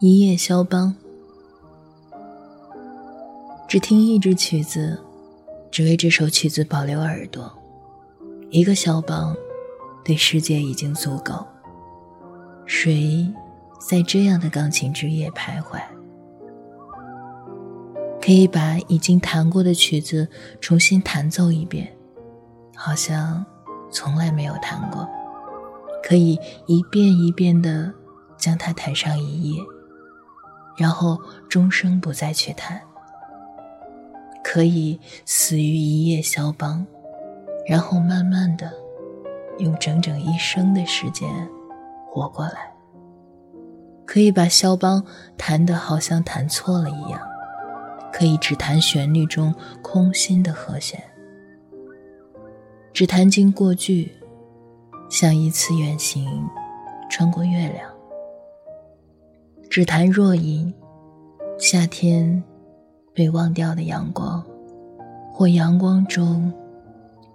一夜肖邦，只听一支曲子，只为这首曲子保留耳朵。一个肖邦，对世界已经足够。谁在这样的钢琴之夜徘徊？可以把已经弹过的曲子重新弹奏一遍，好像从来没有弹过。可以一遍一遍的将它弹上一夜，然后终生不再去弹。可以死于一夜肖邦，然后慢慢的用整整一生的时间活过来。可以把肖邦弹得好像弹错了一样。可以只弹旋律中空心的和弦，只弹经过去，像一次远行穿过月亮；只弹若隐，夏天被忘掉的阳光，或阳光中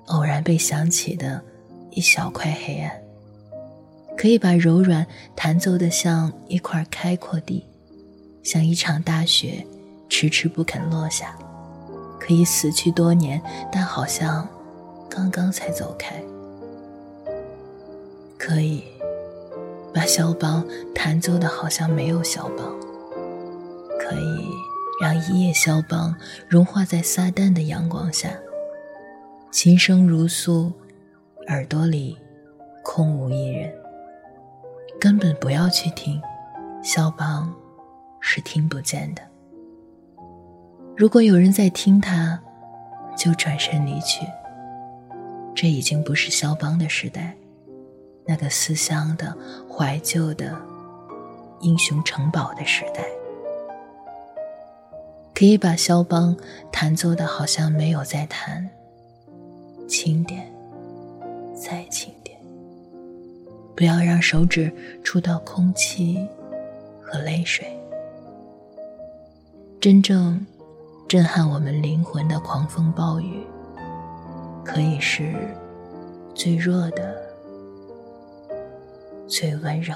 偶然被想起的一小块黑暗。可以把柔软弹奏的像一块开阔地，像一场大雪。迟迟不肯落下，可以死去多年，但好像刚刚才走开。可以肖邦弹奏的好像没有肖邦，可以让一夜肖邦融化在撒旦的阳光下，琴声如诉，耳朵里空无一人。根本不要去听，肖邦是听不见的。如果有人在听他，就转身离去。这已经不是肖邦的时代，那个思乡的、怀旧的、英雄城堡的时代。可以把肖邦弹奏的好像没有在弹，轻点，再轻点，不要让手指触到空气和泪水。真正。震撼我们灵魂的狂风暴雨，可以是最弱的、最温柔